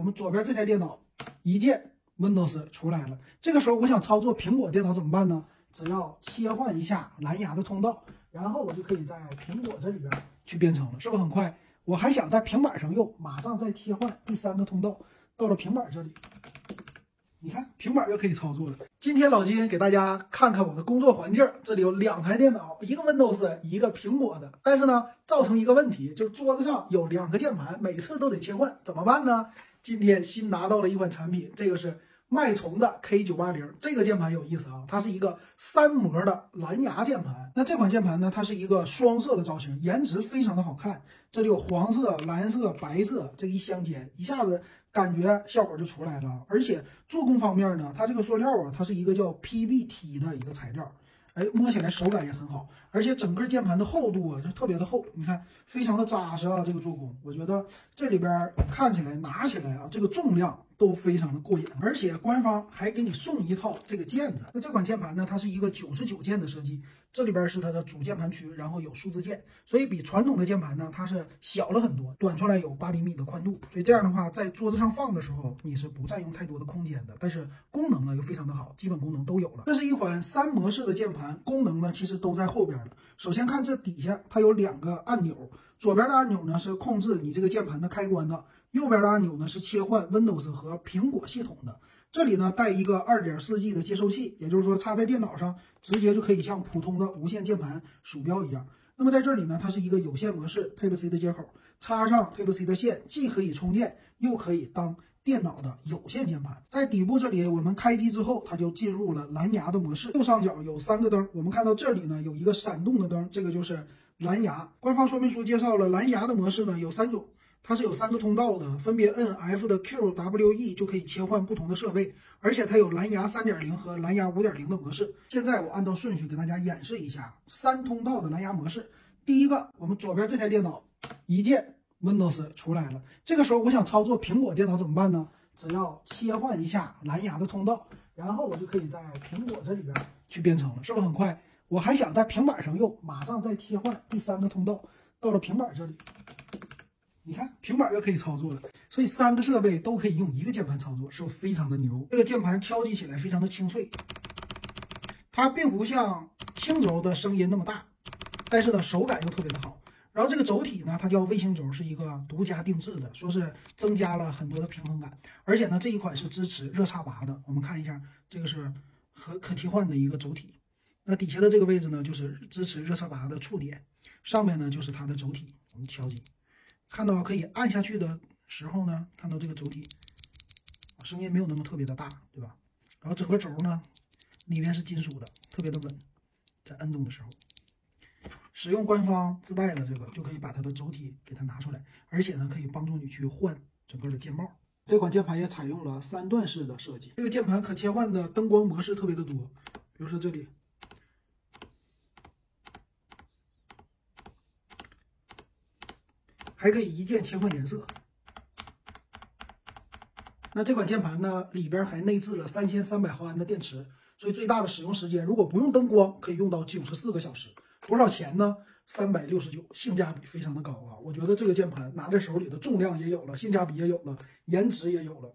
我们左边这台电脑一键 Windows 出来了。这个时候我想操作苹果电脑怎么办呢？只要切换一下蓝牙的通道，然后我就可以在苹果这里边去编程了，是不是很快？我还想在平板上用，马上再切换第三个通道，到了平板这里，你看平板就可以操作了。今天老金给大家看看我的工作环境，这里有两台电脑，一个 Windows，一个苹果的，但是呢，造成一个问题，就是桌子上有两个键盘，每次都得切换，怎么办呢？今天新拿到了一款产品，这个是。脉冲的 K 九八零这个键盘有意思啊，它是一个三模的蓝牙键盘。那这款键盘呢，它是一个双色的造型，颜值非常的好看。这里有黄色、蓝色、白色，这一相间，一下子感觉效果就出来了。而且做工方面呢，它这个塑料啊，它是一个叫 PBT 的一个材料。哎，摸起来手感也很好，而且整个键盘的厚度啊就特别的厚，你看非常的扎实啊，这个做工，我觉得这里边看起来拿起来啊，这个重量都非常的过瘾，而且官方还给你送一套这个键子。那这款键盘呢，它是一个九十九键的设计，这里边是它的主键盘区，然后有数字键，所以比传统的键盘呢，它是小了很多，短出来有八厘米的宽度，所以这样的话在桌子上放的时候，你是不占用太多的空间的。但是功能呢又非常的好，基本功能都有了。这是一款三模式的键盘。功能呢，其实都在后边了。首先看这底下，它有两个按钮，左边的按钮呢是控制你这个键盘的开关的，右边的按钮呢是切换 Windows 和苹果系统的。这里呢带一个 2.4G 的接收器，也就是说插在电脑上，直接就可以像普通的无线键盘鼠标一样。那么在这里呢，它是一个有线模式，Type C 的接口，插上 Type C 的线，既可以充电，又可以当。电脑的有线键盘在底部这里，我们开机之后，它就进入了蓝牙的模式。右上角有三个灯，我们看到这里呢有一个闪动的灯，这个就是蓝牙。官方说明书介绍了蓝牙的模式呢有三种，它是有三个通道的，分别摁 F 的 Q W E 就可以切换不同的设备，而且它有蓝牙三点零和蓝牙五点零的模式。现在我按照顺序给大家演示一下三通道的蓝牙模式。第一个，我们左边这台电脑一键。Windows 出来了，这个时候我想操作苹果电脑怎么办呢？只要切换一下蓝牙的通道，然后我就可以在苹果这里边去编程了，是不是很快？我还想在平板上用，马上再切换第三个通道，到了平板这里，你看平板就可以操作了。所以三个设备都可以用一个键盘操作，是不是非常的牛？这个键盘敲击起来非常的清脆，它并不像轻轴的声音那么大，但是呢手感又特别的好。然后这个轴体呢，它叫卫星轴，是一个独家定制的，说是增加了很多的平衡感，而且呢，这一款是支持热插拔的。我们看一下，这个是可可替换的一个轴体，那底下的这个位置呢，就是支持热插拔的触点，上面呢就是它的轴体。我们敲击，看到可以按下去的时候呢，看到这个轴体，声音没有那么特别的大，对吧？然后整个轴呢，里面是金属的，特别的稳，在摁动的时候。使用官方自带的这个，就可以把它的轴体给它拿出来，而且呢，可以帮助你去换整个的键帽。这款键盘也采用了三段式的设计，这个键盘可切换的灯光模式特别的多，比如说这里，还可以一键切换颜色。那这款键盘呢，里边还内置了三千三百毫安的电池，所以最大的使用时间，如果不用灯光，可以用到九十四个小时。多少钱呢？三百六十九，性价比非常的高啊！我觉得这个键盘拿在手里的重量也有了，性价比也有了，颜值也有了。